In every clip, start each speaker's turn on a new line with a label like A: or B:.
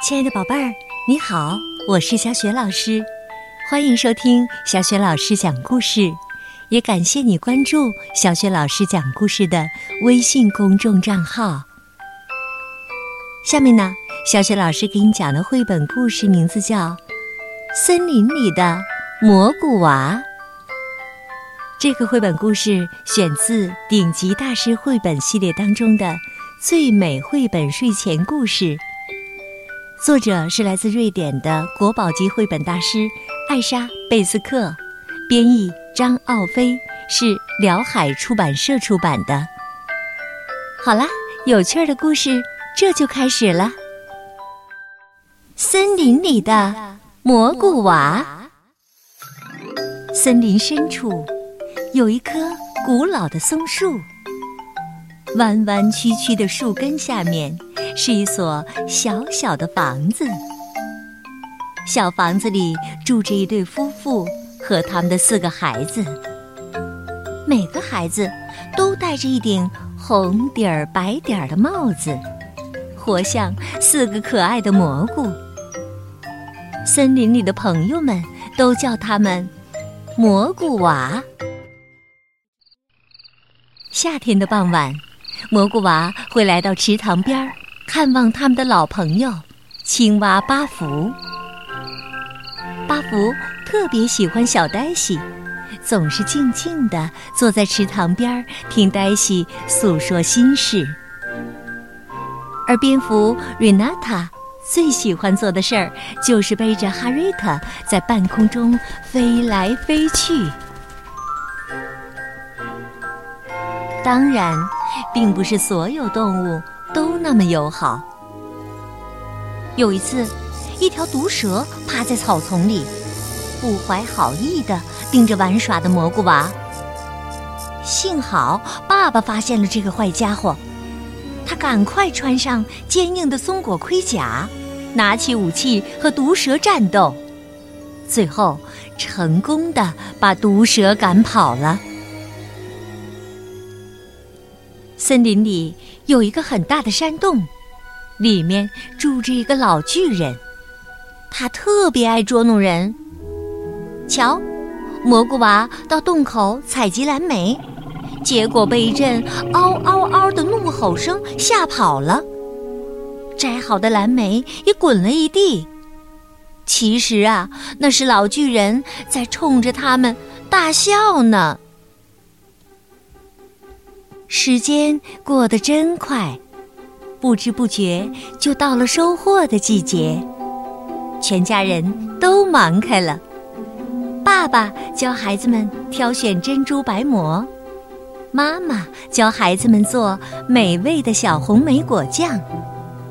A: 亲爱的宝贝儿，你好，我是小雪老师，欢迎收听小雪老师讲故事，也感谢你关注小雪老师讲故事的微信公众账号。下面呢，小雪老师给你讲的绘本故事名字叫《森林里的蘑菇娃》。这个绘本故事选自顶级大师绘本系列当中的最美绘本睡前故事。作者是来自瑞典的国宝级绘本大师艾莎·贝斯克，编译张奥飞，是辽海出版社出版的。好啦，有趣的故事这就开始了。森林里的蘑菇娃。森林深处有一棵古老的松树，弯弯曲曲的树根下面。是一所小小的房子，小房子里住着一对夫妇和他们的四个孩子。每个孩子都戴着一顶红底儿白点儿的帽子，活像四个可爱的蘑菇。森林里的朋友们都叫他们“蘑菇娃”。夏天的傍晚，蘑菇娃会来到池塘边儿。看望他们的老朋友，青蛙巴福。巴福特别喜欢小黛西，总是静静地坐在池塘边听黛西诉说心事。而蝙蝠瑞娜塔最喜欢做的事儿，就是背着哈瑞特在半空中飞来飞去。当然，并不是所有动物。都那么友好。有一次，一条毒蛇趴在草丛里，不怀好意地盯着玩耍的蘑菇娃。幸好爸爸发现了这个坏家伙，他赶快穿上坚硬的松果盔甲，拿起武器和毒蛇战斗，最后成功的把毒蛇赶跑了。森林里。有一个很大的山洞，里面住着一个老巨人，他特别爱捉弄人。瞧，蘑菇娃到洞口采集蓝莓，结果被一阵嗷嗷嗷的怒吼声吓跑了，摘好的蓝莓也滚了一地。其实啊，那是老巨人在冲着他们大笑呢。时间过得真快，不知不觉就到了收获的季节。全家人都忙开了。爸爸教孩子们挑选珍珠白蘑，妈妈教孩子们做美味的小红莓果酱，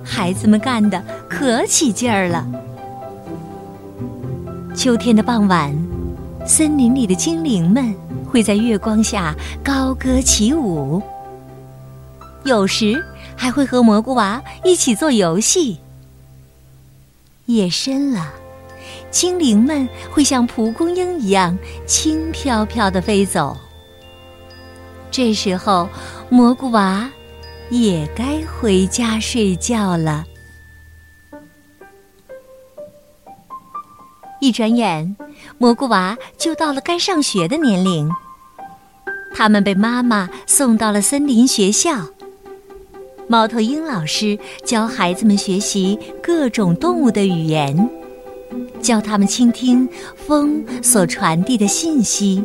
A: 孩子们干得可起劲儿了。秋天的傍晚，森林里的精灵们。会在月光下高歌起舞，有时还会和蘑菇娃一起做游戏。夜深了，精灵们会像蒲公英一样轻飘飘地飞走。这时候，蘑菇娃也该回家睡觉了。一转眼，蘑菇娃就到了该上学的年龄。他们被妈妈送到了森林学校。猫头鹰老师教孩子们学习各种动物的语言，教他们倾听风所传递的信息，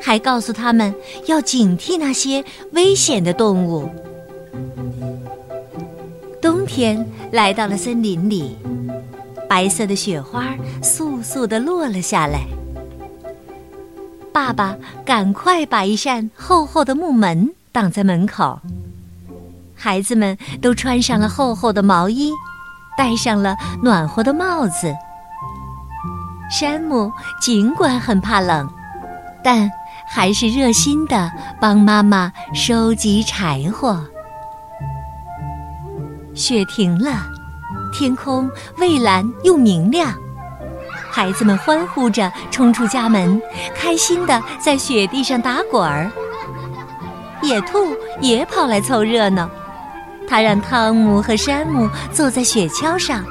A: 还告诉他们要警惕那些危险的动物。冬天来到了森林里。白色的雪花簌簌地落了下来。爸爸赶快把一扇厚厚的木门挡在门口。孩子们都穿上了厚厚的毛衣，戴上了暖和的帽子。山姆尽管很怕冷，但还是热心地帮妈妈收集柴火。雪停了。天空蔚蓝又明亮，孩子们欢呼着冲出家门，开心地在雪地上打滚儿。野兔也跑来凑热闹，他让汤姆和山姆坐在雪橇上，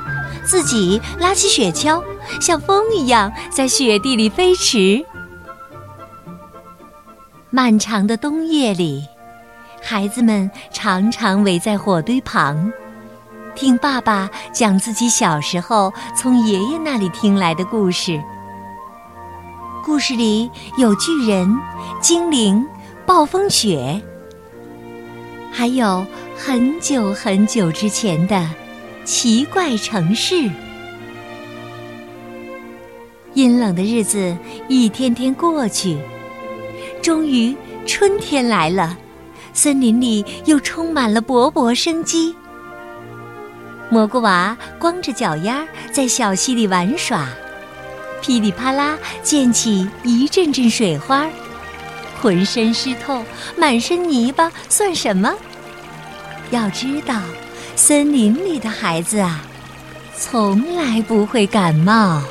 A: 自己拉起雪橇，像风一样在雪地里飞驰。漫长的冬夜里，孩子们常常围在火堆旁，听爸爸讲自己小时候从爷爷那里听来的故事。故事里有巨人、精灵、暴风雪，还有很久很久之前的奇怪城市。阴冷的日子一天天过去，终于春天来了，森林里又充满了勃勃生机。蘑菇娃光着脚丫在小溪里玩耍。噼里啪啦溅起一阵阵水花，浑身湿透，满身泥巴，算什么？要知道，森林里的孩子啊，从来不会感冒。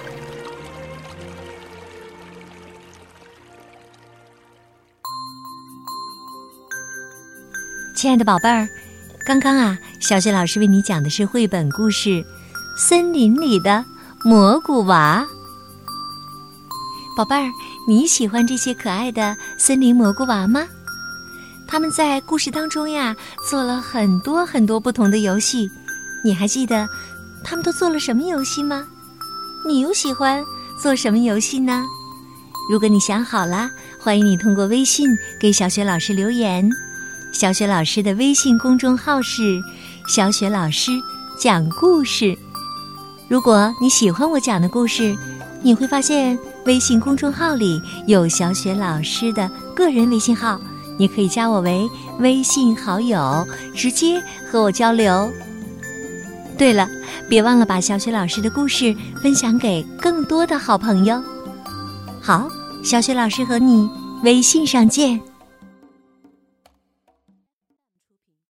A: 亲爱的宝贝儿，刚刚啊，小雪老师为你讲的是绘本故事《森林里的蘑菇娃》。宝贝儿，你喜欢这些可爱的森林蘑菇娃吗？他们在故事当中呀，做了很多很多不同的游戏。你还记得他们都做了什么游戏吗？你又喜欢做什么游戏呢？如果你想好了，欢迎你通过微信给小雪老师留言。小雪老师的微信公众号是“小雪老师讲故事”。如果你喜欢我讲的故事，你会发现。微信公众号里有小雪老师的个人微信号，你可以加我为微信好友，直接和我交流。对了，别忘了把小雪老师的故事分享给更多的好朋友。好，小雪老师和你微信上见。